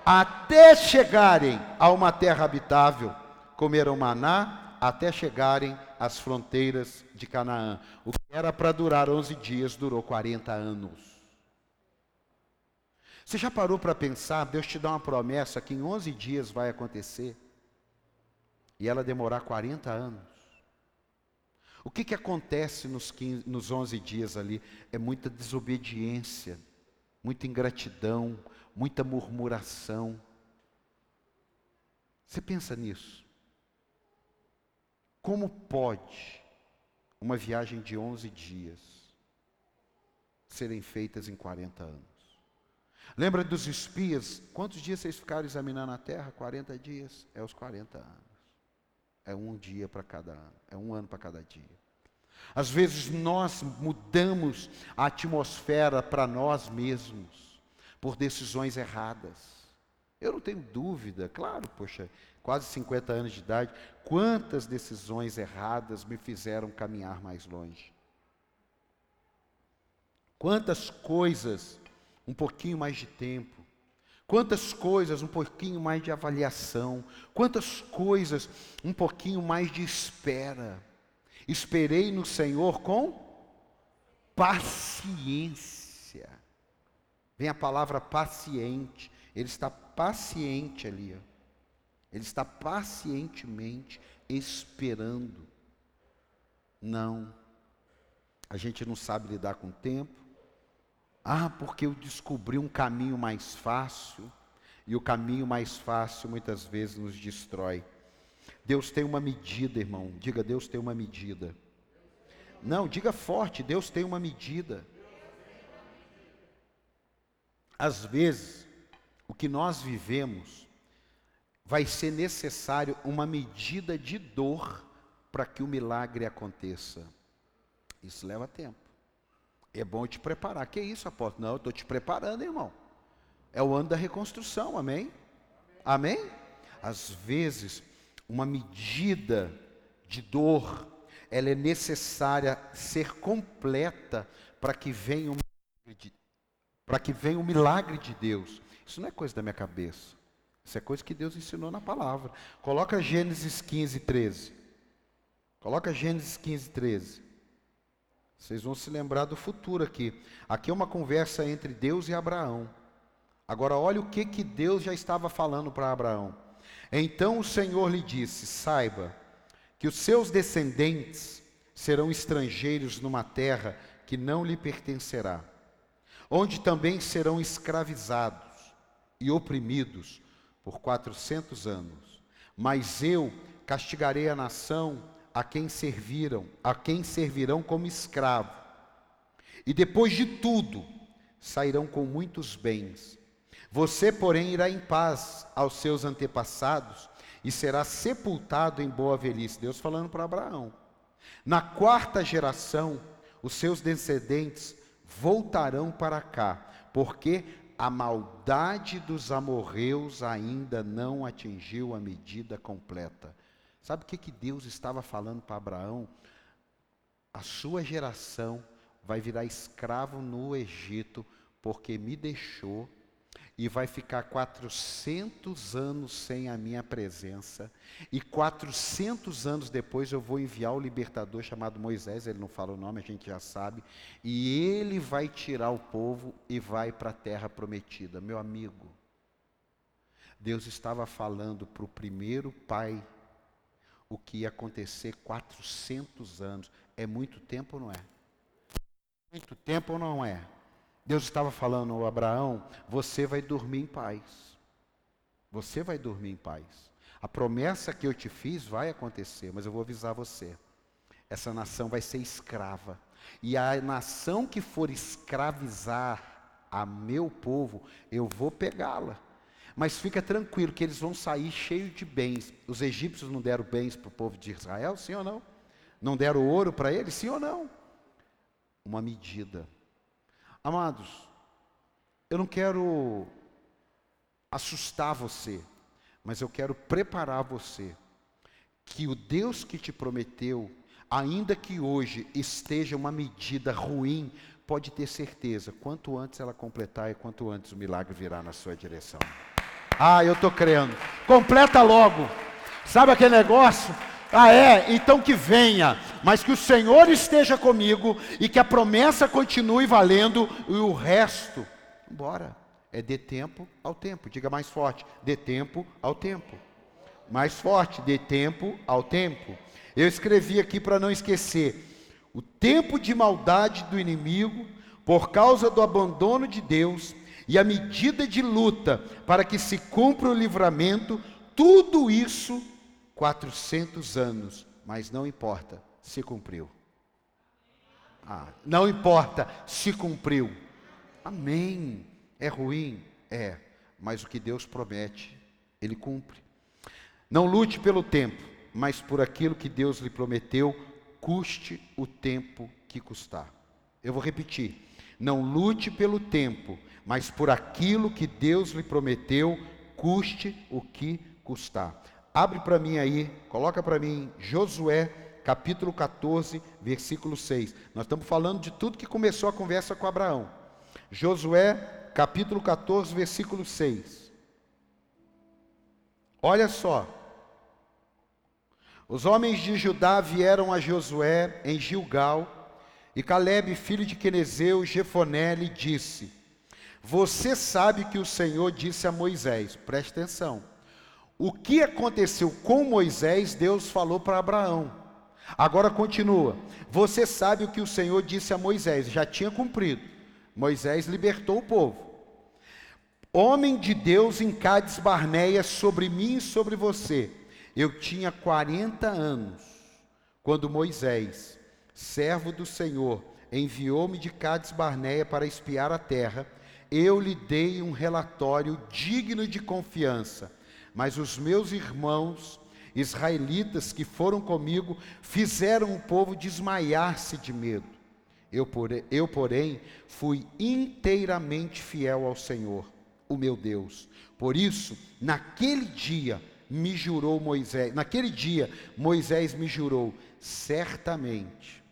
A: até chegarem a uma terra habitável, comeram maná até chegarem às fronteiras de Canaã. O que era para durar 11 dias durou 40 anos. Você já parou para pensar? Deus te dá uma promessa que em 11 dias vai acontecer e ela demorar 40 anos. O que, que acontece nos, 15, nos 11 dias ali? É muita desobediência, muita ingratidão, muita murmuração. Você pensa nisso? Como pode uma viagem de 11 dias serem feitas em 40 anos? Lembra dos espias? Quantos dias vocês ficaram examinando a terra? 40 dias. É os 40 anos. É um dia para cada ano. É um ano para cada dia. Às vezes nós mudamos a atmosfera para nós mesmos por decisões erradas. Eu não tenho dúvida, claro, poxa, quase 50 anos de idade, quantas decisões erradas me fizeram caminhar mais longe. Quantas coisas, um pouquinho mais de tempo, quantas coisas, um pouquinho mais de avaliação, quantas coisas, um pouquinho mais de espera. Esperei no Senhor com paciência. Vem a palavra paciente. Ele está paciente ali. Ó. Ele está pacientemente esperando. Não. A gente não sabe lidar com o tempo. Ah, porque eu descobri um caminho mais fácil. E o caminho mais fácil muitas vezes nos destrói. Deus tem uma medida, irmão. Diga, Deus tem uma medida. Não, diga forte, Deus tem uma medida. Às vezes, o que nós vivemos vai ser necessário uma medida de dor para que o milagre aconteça. Isso leva tempo. É bom te preparar. Que isso, apóstolo? Não, eu estou te preparando, irmão. É o ano da reconstrução, amém? Amém? Às vezes, uma medida de dor, ela é necessária ser completa para que venha um para que venha o milagre de Deus. Isso não é coisa da minha cabeça. Isso é coisa que Deus ensinou na palavra. Coloca Gênesis 15, 13. Coloca Gênesis 15, 13. Vocês vão se lembrar do futuro aqui. Aqui é uma conversa entre Deus e Abraão. Agora olha o que, que Deus já estava falando para Abraão. Então o Senhor lhe disse: Saiba que os seus descendentes serão estrangeiros numa terra que não lhe pertencerá onde também serão escravizados e oprimidos por quatrocentos anos. Mas eu castigarei a nação a quem serviram, a quem servirão como escravo. E depois de tudo, sairão com muitos bens. Você, porém, irá em paz aos seus antepassados e será sepultado em boa velhice. Deus falando para Abraão. Na quarta geração, os seus descendentes voltarão para cá, porque a maldade dos amorreus ainda não atingiu a medida completa. Sabe o que, que Deus estava falando para Abraão? A sua geração vai virar escravo no Egito, porque me deixou, e vai ficar 400 anos sem a minha presença, e 400 anos depois eu vou enviar o libertador chamado Moisés, ele não fala o nome, a gente já sabe, e ele vai tirar o povo e vai para a terra prometida. Meu amigo, Deus estava falando para o primeiro pai o que ia acontecer 400 anos. É muito tempo ou não é? Muito tempo ou não é? Deus estava falando ao Abraão: você vai dormir em paz. Você vai dormir em paz. A promessa que eu te fiz vai acontecer, mas eu vou avisar você. Essa nação vai ser escrava. E a nação que for escravizar a meu povo, eu vou pegá-la. Mas fica tranquilo que eles vão sair cheios de bens. Os egípcios não deram bens para o povo de Israel, sim ou não? Não deram ouro para eles, sim ou não? Uma medida. Amados, eu não quero assustar você, mas eu quero preparar você que o Deus que te prometeu, ainda que hoje esteja uma medida ruim, pode ter certeza, quanto antes ela completar e quanto antes o milagre virá na sua direção. Ah, eu estou crendo. Completa logo. Sabe aquele negócio? Ah, é? Então que venha, mas que o Senhor esteja comigo e que a promessa continue valendo e o resto, bora. É de tempo ao tempo. Diga mais forte: de tempo ao tempo. Mais forte: de tempo ao tempo. Eu escrevi aqui para não esquecer: o tempo de maldade do inimigo, por causa do abandono de Deus, e a medida de luta para que se cumpra o livramento, tudo isso 400 anos, mas não importa se cumpriu. Ah, não importa se cumpriu. Amém. É ruim? É. Mas o que Deus promete, Ele cumpre. Não lute pelo tempo, mas por aquilo que Deus lhe prometeu, custe o tempo que custar. Eu vou repetir. Não lute pelo tempo, mas por aquilo que Deus lhe prometeu, custe o que custar. Abre para mim aí, coloca para mim Josué capítulo 14, versículo 6. Nós estamos falando de tudo que começou a conversa com Abraão. Josué capítulo 14, versículo 6. Olha só. Os homens de Judá vieram a Josué em Gilgal, e Caleb, filho de Quenezeu, Jefoné, lhe disse: você sabe que o Senhor disse a Moisés, preste atenção. O que aconteceu com Moisés, Deus falou para Abraão. Agora continua. Você sabe o que o Senhor disse a Moisés, já tinha cumprido. Moisés libertou o povo. Homem de Deus em Cádiz Barneia sobre mim e sobre você. Eu tinha 40 anos quando Moisés, servo do Senhor, enviou-me de Cádiz Barneia para espiar a terra eu lhe dei um relatório digno de confiança, mas os meus irmãos israelitas que foram comigo fizeram o povo desmaiar-se de medo. Eu, eu, porém, fui inteiramente fiel ao Senhor, o meu Deus. Por isso, naquele dia me jurou Moisés, naquele dia Moisés me jurou, certamente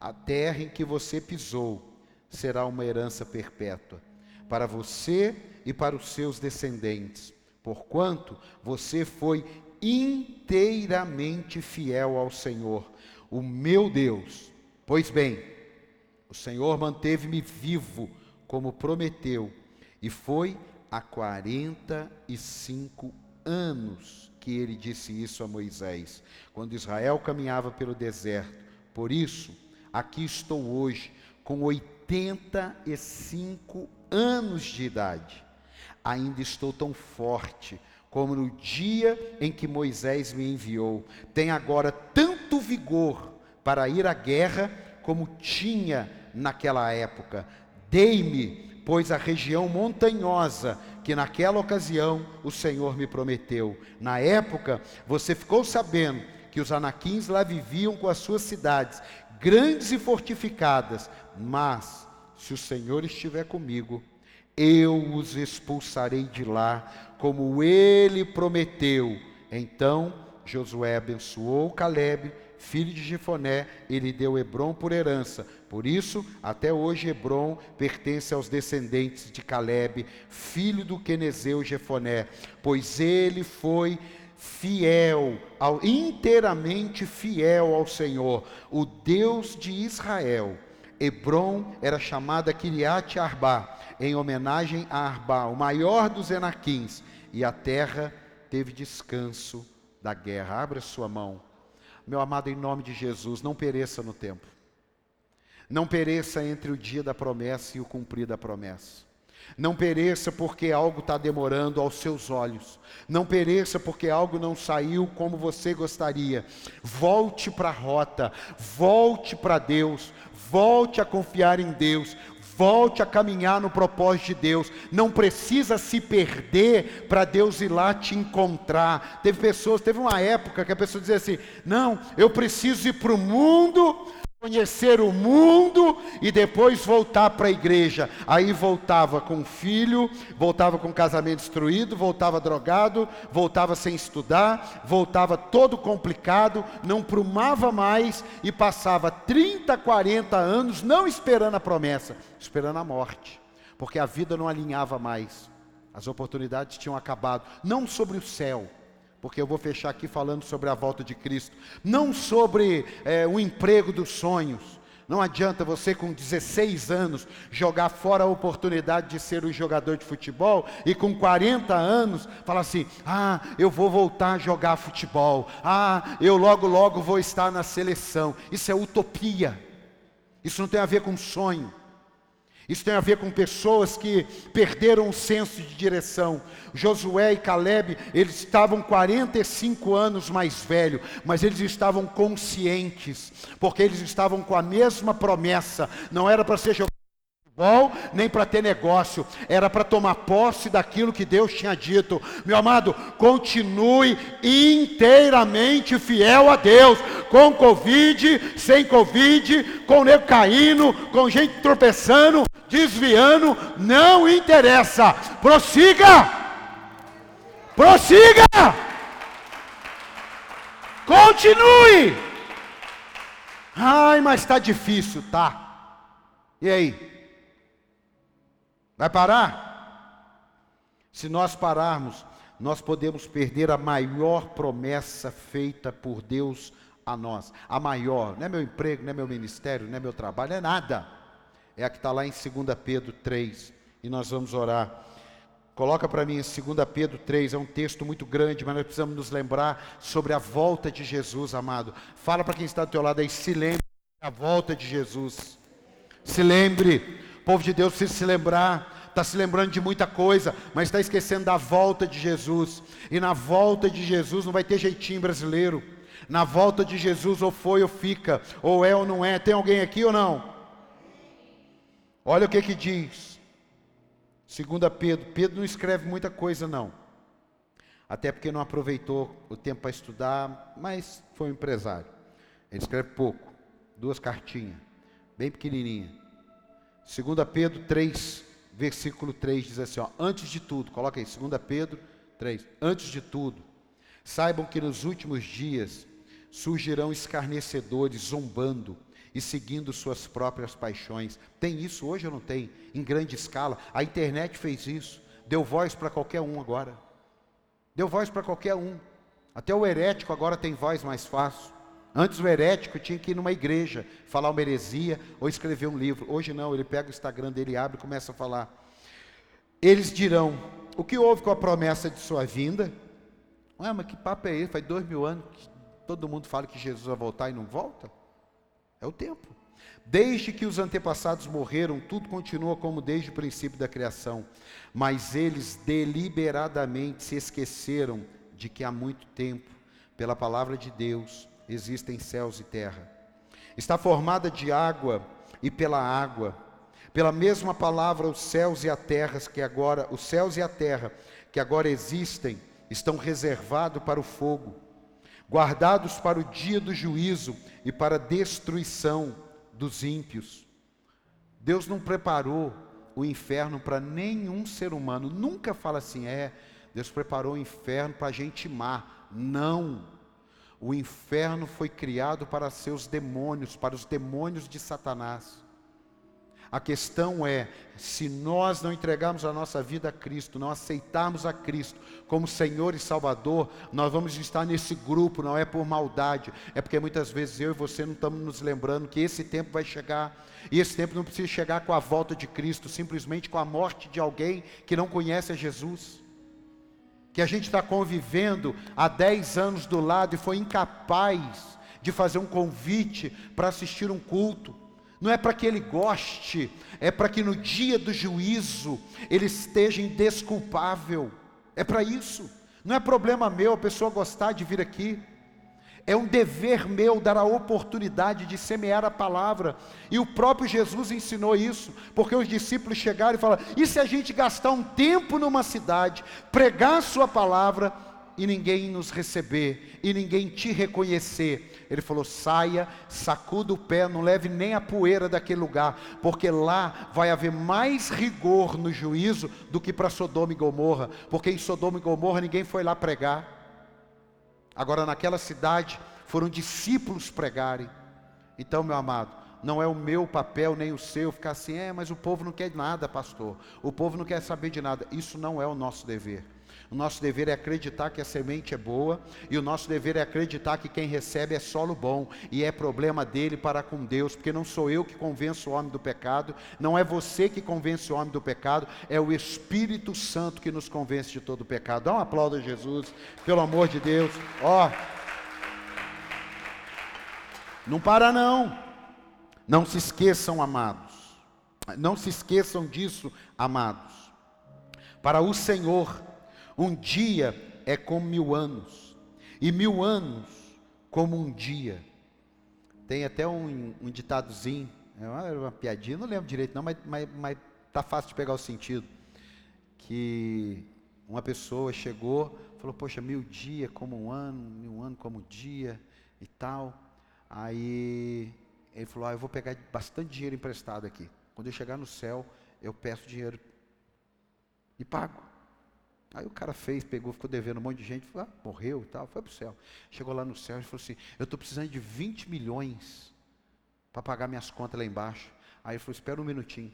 A: a terra em que você pisou será uma herança perpétua para você e para os seus descendentes, porquanto você foi inteiramente fiel ao Senhor, o meu Deus. Pois bem, o Senhor manteve-me vivo, como prometeu, e foi há 45 anos que ele disse isso a Moisés, quando Israel caminhava pelo deserto. Por isso, aqui estou hoje, com 85 anos de idade, ainda estou tão forte como no dia em que Moisés me enviou. Tem agora tanto vigor para ir à guerra como tinha naquela época. Dei-me, pois, a região montanhosa que naquela ocasião o Senhor me prometeu. Na época, você ficou sabendo que os anaquins lá viviam com as suas cidades, grandes e fortificadas, mas se o Senhor estiver comigo, eu os expulsarei de lá, como ele prometeu. Então Josué abençoou Caleb, filho de Jefoné, e lhe deu Hebron por herança. Por isso, até hoje Hebron pertence aos descendentes de Caleb, filho do Quenezeu Jefoné, pois ele foi fiel, ao, inteiramente fiel ao Senhor, o Deus de Israel. Hebron era chamada Kiriat Arba, em homenagem a Arba, o maior dos Enaquins, e a terra teve descanso da guerra. Abra sua mão. Meu amado, em nome de Jesus, não pereça no tempo. Não pereça entre o dia da promessa e o cumprir da promessa. Não pereça porque algo está demorando aos seus olhos. Não pereça porque algo não saiu como você gostaria. Volte para a rota, volte para Deus, volte a confiar em Deus, volte a caminhar no propósito de Deus. Não precisa se perder para Deus ir lá te encontrar. Teve pessoas, teve uma época que a pessoa dizia assim: Não, eu preciso ir para o mundo conhecer o mundo e depois voltar para a igreja. Aí voltava com filho, voltava com casamento destruído, voltava drogado, voltava sem estudar, voltava todo complicado, não prumava mais e passava 30, 40 anos não esperando a promessa, esperando a morte, porque a vida não alinhava mais. As oportunidades tinham acabado, não sobre o céu, porque eu vou fechar aqui falando sobre a volta de Cristo, não sobre é, o emprego dos sonhos. Não adianta você com 16 anos jogar fora a oportunidade de ser um jogador de futebol e com 40 anos falar assim: "Ah, eu vou voltar a jogar futebol. Ah, eu logo logo vou estar na seleção". Isso é utopia. Isso não tem a ver com sonho. Isso tem a ver com pessoas que perderam o senso de direção. Josué e Caleb, eles estavam 45 anos mais velhos, mas eles estavam conscientes, porque eles estavam com a mesma promessa. Não era para ser jogado nem para ter negócio, era para tomar posse daquilo que Deus tinha dito. Meu amado, continue inteiramente fiel a Deus, com Covid, sem Covid, com nego caindo, com gente tropeçando, desviando, não interessa. Prossiga! Prossiga! Continue! Ai, mas está difícil, tá? E aí? Vai parar? Se nós pararmos, nós podemos perder a maior promessa feita por Deus a nós. A maior, não é meu emprego, não é meu ministério, não é meu trabalho, é nada. É a que está lá em 2 Pedro 3. E nós vamos orar. Coloca para mim em 2 Pedro 3, é um texto muito grande, mas nós precisamos nos lembrar sobre a volta de Jesus, amado. Fala para quem está do teu lado aí, se lembre da volta de Jesus. Se lembre povo de Deus precisa se lembrar, está se lembrando de muita coisa, mas está esquecendo da volta de Jesus. E na volta de Jesus não vai ter jeitinho brasileiro. Na volta de Jesus, ou foi ou fica, ou é ou não é. Tem alguém aqui ou não? Olha o que que diz. Segunda Pedro. Pedro não escreve muita coisa não. Até porque não aproveitou o tempo para estudar, mas foi um empresário. Ele escreve pouco. Duas cartinhas, bem pequenininha. 2 Pedro 3, versículo 3 diz assim: ó, Antes de tudo, coloca aí, 2 Pedro 3, antes de tudo, saibam que nos últimos dias surgirão escarnecedores zombando e seguindo suas próprias paixões. Tem isso hoje ou não tem? Em grande escala. A internet fez isso, deu voz para qualquer um agora. Deu voz para qualquer um. Até o herético agora tem voz mais fácil. Antes o herético tinha que ir numa igreja, falar uma heresia ou escrever um livro. Hoje não, ele pega o Instagram dele, abre e começa a falar. Eles dirão: O que houve com a promessa de sua vinda? Ué, mas que papo é esse? Faz dois mil anos que todo mundo fala que Jesus vai voltar e não volta? É o tempo. Desde que os antepassados morreram, tudo continua como desde o princípio da criação. Mas eles deliberadamente se esqueceram de que há muito tempo, pela palavra de Deus, existem céus e terra. Está formada de água e pela água. Pela mesma palavra, os céus e a terra que agora, os céus e a terra que agora existem, estão reservados para o fogo, guardados para o dia do juízo e para a destruição dos ímpios. Deus não preparou o inferno para nenhum ser humano. Nunca fala assim, é, Deus preparou o inferno para gente má. Não. O inferno foi criado para seus demônios, para os demônios de Satanás. A questão é, se nós não entregarmos a nossa vida a Cristo, não aceitarmos a Cristo como Senhor e Salvador, nós vamos estar nesse grupo, não é por maldade, é porque muitas vezes eu e você não estamos nos lembrando que esse tempo vai chegar, e esse tempo não precisa chegar com a volta de Cristo, simplesmente com a morte de alguém que não conhece a Jesus. Que a gente está convivendo há 10 anos do lado e foi incapaz de fazer um convite para assistir um culto não é para que ele goste, é para que no dia do juízo ele esteja indesculpável. É para isso. Não é problema meu a pessoa gostar de vir aqui. É um dever meu dar a oportunidade de semear a palavra. E o próprio Jesus ensinou isso, porque os discípulos chegaram e falaram: e se a gente gastar um tempo numa cidade, pregar a sua palavra, e ninguém nos receber, e ninguém te reconhecer. Ele falou: saia, sacuda o pé, não leve nem a poeira daquele lugar, porque lá vai haver mais rigor no juízo do que para Sodoma e Gomorra, porque em Sodoma e Gomorra ninguém foi lá pregar. Agora naquela cidade foram discípulos pregarem. Então, meu amado, não é o meu papel nem o seu ficar assim, é, mas o povo não quer nada, pastor. O povo não quer saber de nada. Isso não é o nosso dever. O nosso dever é acreditar que a semente é boa, e o nosso dever é acreditar que quem recebe é solo bom, e é problema dele para com Deus, porque não sou eu que convenço o homem do pecado, não é você que convence o homem do pecado, é o Espírito Santo que nos convence de todo o pecado. Dá um aplauso a Jesus, pelo amor de Deus. Ó, não para não. Não se esqueçam, amados. Não se esqueçam disso, amados. Para o Senhor, um dia é como mil anos, e mil anos como um dia. Tem até um, um ditadozinho, é uma, uma, piadinha, não lembro direito não, mas, mas tá fácil de pegar o sentido. Que uma pessoa chegou, falou, poxa, mil dias como um ano, mil anos como um dia e tal. Aí ele falou, ah, eu vou pegar bastante dinheiro emprestado aqui. Quando eu chegar no céu, eu peço dinheiro e pago. Aí o cara fez, pegou, ficou devendo um monte de gente, falou, ah, morreu e tal, foi para o céu. Chegou lá no céu e falou assim: Eu estou precisando de 20 milhões para pagar minhas contas lá embaixo. Aí ele falou: Espera um minutinho.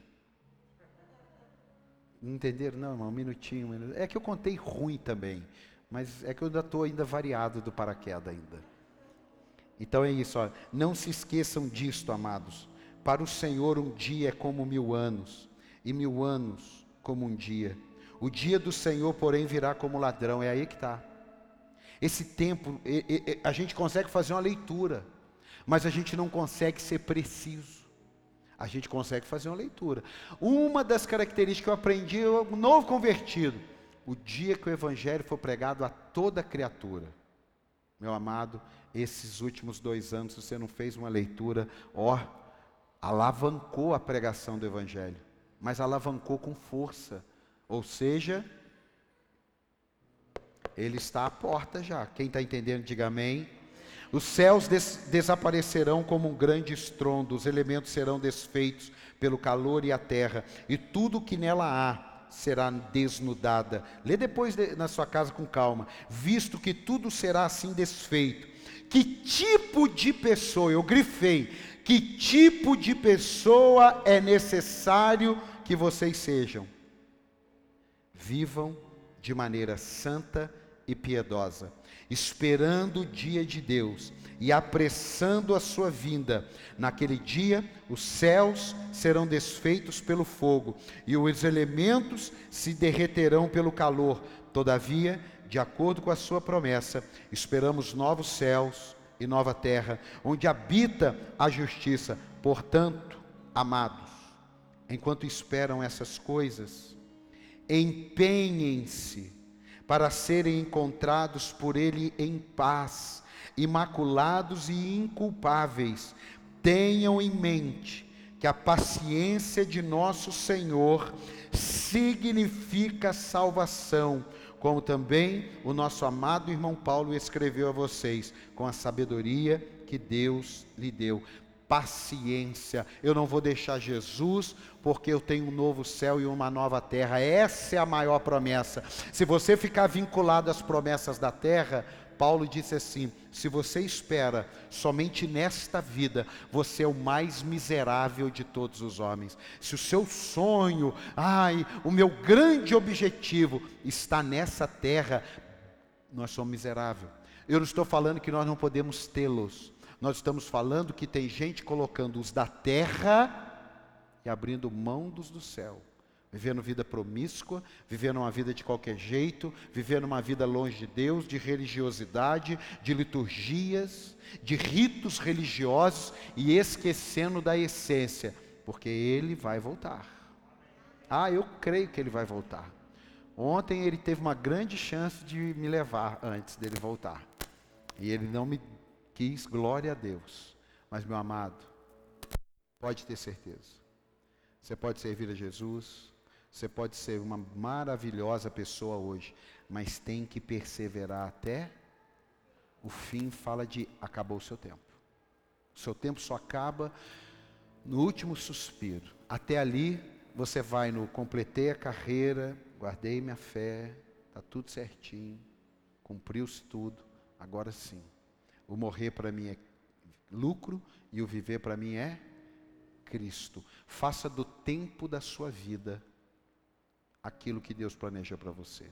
A: Entenderam? Não, irmão, um minutinho, um minutinho. É que eu contei ruim também, mas é que eu ainda estou ainda variado do paraquedas ainda. Então é isso, ó. não se esqueçam disto, amados. Para o Senhor um dia é como mil anos, e mil anos como um dia. O dia do Senhor, porém, virá como ladrão. É aí que está. Esse tempo, a gente consegue fazer uma leitura, mas a gente não consegue ser preciso. A gente consegue fazer uma leitura. Uma das características que eu aprendi, um novo convertido, o dia que o Evangelho for pregado a toda criatura. Meu amado, esses últimos dois anos, você não fez uma leitura, ó, alavancou a pregação do Evangelho, mas alavancou com força ou seja, ele está à porta já. Quem está entendendo, diga amém. Os céus des desaparecerão como um grande estrondo, os elementos serão desfeitos pelo calor e a terra, e tudo que nela há será desnudada. Lê depois de, na sua casa com calma. Visto que tudo será assim desfeito, que tipo de pessoa, eu grifei, que tipo de pessoa é necessário que vocês sejam? Vivam de maneira santa e piedosa, esperando o dia de Deus e apressando a sua vinda. Naquele dia, os céus serão desfeitos pelo fogo e os elementos se derreterão pelo calor. Todavia, de acordo com a sua promessa, esperamos novos céus e nova terra, onde habita a justiça. Portanto, amados, enquanto esperam essas coisas, empenhem-se para serem encontrados por Ele em paz, imaculados e inculpáveis. Tenham em mente que a paciência de nosso Senhor significa salvação, como também o nosso amado irmão Paulo escreveu a vocês, com a sabedoria que Deus lhe deu paciência. Eu não vou deixar Jesus, porque eu tenho um novo céu e uma nova terra. Essa é a maior promessa. Se você ficar vinculado às promessas da terra, Paulo disse assim: se você espera somente nesta vida, você é o mais miserável de todos os homens. Se o seu sonho, ai, o meu grande objetivo está nessa terra, nós somos miseráveis. Eu não estou falando que nós não podemos tê-los, nós estamos falando que tem gente colocando os da terra e abrindo mão dos do céu. Vivendo vida promíscua, vivendo uma vida de qualquer jeito, vivendo uma vida longe de Deus, de religiosidade, de liturgias, de ritos religiosos e esquecendo da essência, porque ele vai voltar. Ah, eu creio que ele vai voltar. Ontem ele teve uma grande chance de me levar antes dele voltar. E ele não me quis, glória a Deus. Mas, meu amado, pode ter certeza. Você pode servir a Jesus, você pode ser uma maravilhosa pessoa hoje, mas tem que perseverar até o fim. Fala de acabou o seu tempo. O seu tempo só acaba no último suspiro. Até ali, você vai no completei a carreira, guardei minha fé, está tudo certinho, cumpriu-se tudo, agora sim. O morrer para mim é lucro e o viver para mim é Cristo. Faça do tempo da sua vida aquilo que Deus planeja para você.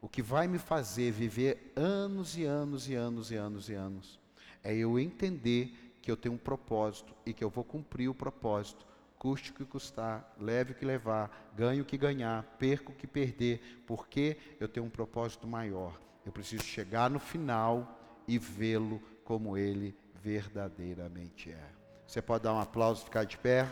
A: O que vai me fazer viver anos e anos e anos e anos e anos é eu entender que eu tenho um propósito e que eu vou cumprir o propósito, custe o que custar, leve o que levar, ganhe o que ganhar, perca o que perder, porque eu tenho um propósito maior. Eu preciso chegar no final e vê-lo como ele verdadeiramente é. Você pode dar um aplauso ficar de pé?